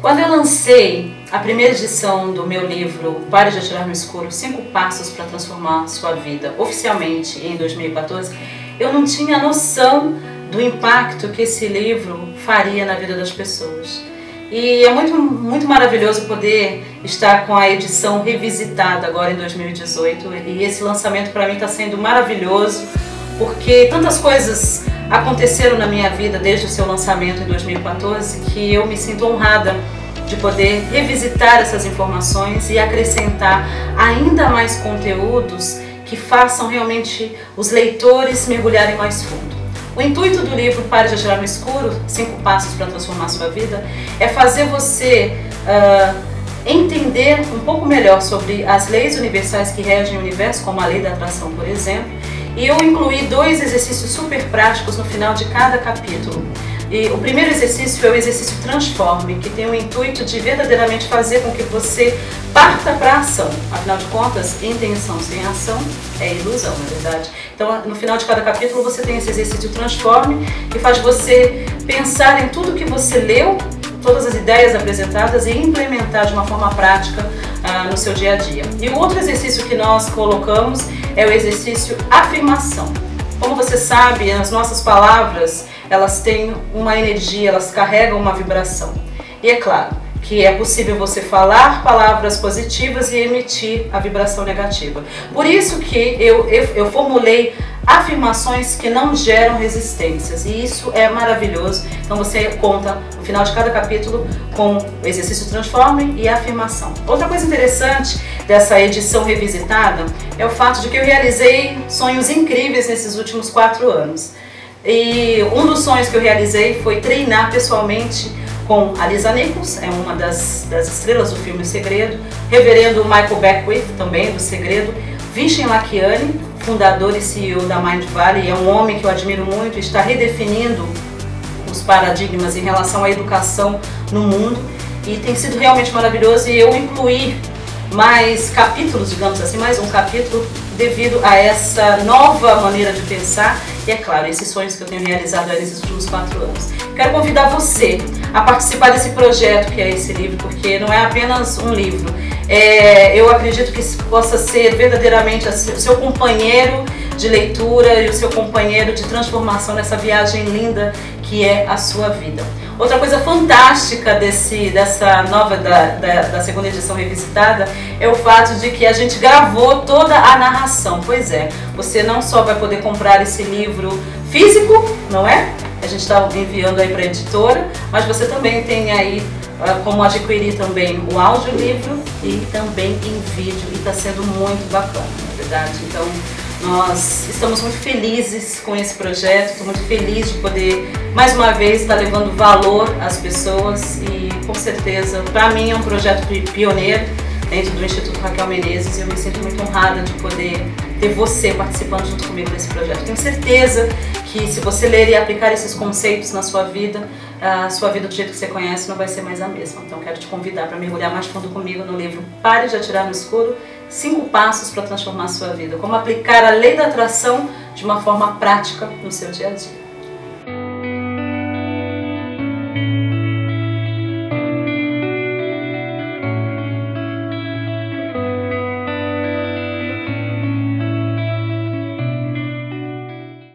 Quando eu lancei a primeira edição do meu livro Pare de Atirar no Escuro, Cinco Passos para Transformar Sua Vida, oficialmente em 2014, eu não tinha noção do impacto que esse livro faria na vida das pessoas. E é muito, muito maravilhoso poder estar com a edição revisitada agora em 2018. E esse lançamento para mim está sendo maravilhoso, porque tantas coisas aconteceram na minha vida desde o seu lançamento em 2014 que eu me sinto honrada de poder revisitar essas informações e acrescentar ainda mais conteúdos que façam realmente os leitores mergulharem mais fundo. O intuito do livro Pare de Atirar no Escuro, Cinco Passos para Transformar Sua Vida, é fazer você uh, entender um pouco melhor sobre as leis universais que regem o universo, como a lei da atração, por exemplo, e eu incluí dois exercícios super práticos no final de cada capítulo. E o primeiro exercício é o exercício Transforme, que tem o intuito de verdadeiramente fazer com que você parta para a ação. Afinal de contas, intenção sem ação é ilusão, na é verdade. Então, no final de cada capítulo, você tem esse exercício Transforme, que faz você pensar em tudo que você leu, todas as ideias apresentadas e implementar de uma forma prática ah, no seu dia a dia. E o outro exercício que nós colocamos é o exercício afirmação. Como você sabe, as nossas palavras, elas têm uma energia, elas carregam uma vibração. E é claro que é possível você falar palavras positivas e emitir a vibração negativa. Por isso que eu, eu, eu formulei afirmações que não geram resistências. E isso é maravilhoso. Então você conta no final de cada capítulo com o exercício transforme e a afirmação. Outra coisa interessante dessa edição revisitada é o fato de que eu realizei sonhos incríveis nesses últimos quatro anos. E um dos sonhos que eu realizei foi treinar pessoalmente com a Lisa Nichols, é uma das, das estrelas do filme Segredo, reverendo Michael Beckwith, também do Segredo, Vishen Lakiani, fundador e CEO da Mind Valley, é um homem que eu admiro muito, está redefinindo os paradigmas em relação à educação no mundo. E tem sido realmente maravilhoso e eu incluí mais capítulos, digamos assim, mais um capítulo devido a essa nova maneira de pensar. E, é claro, esses sonhos que eu tenho realizado nesses últimos quatro anos. Quero convidar você a participar desse projeto que é esse livro, porque não é apenas um livro. É, eu acredito que possa ser verdadeiramente o seu companheiro de leitura e o seu companheiro de transformação nessa viagem linda que é a sua vida. Outra coisa fantástica desse, dessa nova, da, da, da, segunda edição revisitada, é o fato de que a gente gravou toda a narração. Pois é, você não só vai poder comprar esse livro físico, não é? A gente está enviando aí para a editora, mas você também tem aí uh, como adquirir também o audiolivro e também em vídeo, e está sendo muito bacana, na verdade. Então, nós estamos muito felizes com esse projeto, estou muito feliz de poder mais uma vez estar levando valor às pessoas e com certeza para mim é um projeto pioneiro dentro do Instituto Raquel Menezes e eu me sinto muito honrada de poder ter você participando junto comigo nesse projeto. Tenho certeza que se você ler e aplicar esses conceitos na sua vida, a sua vida do jeito que você conhece não vai ser mais a mesma. Então quero te convidar para mergulhar mais fundo comigo no livro Pare de Atirar no Escuro, cinco passos para transformar a sua vida. Como aplicar a lei da atração de uma forma prática no seu dia a dia.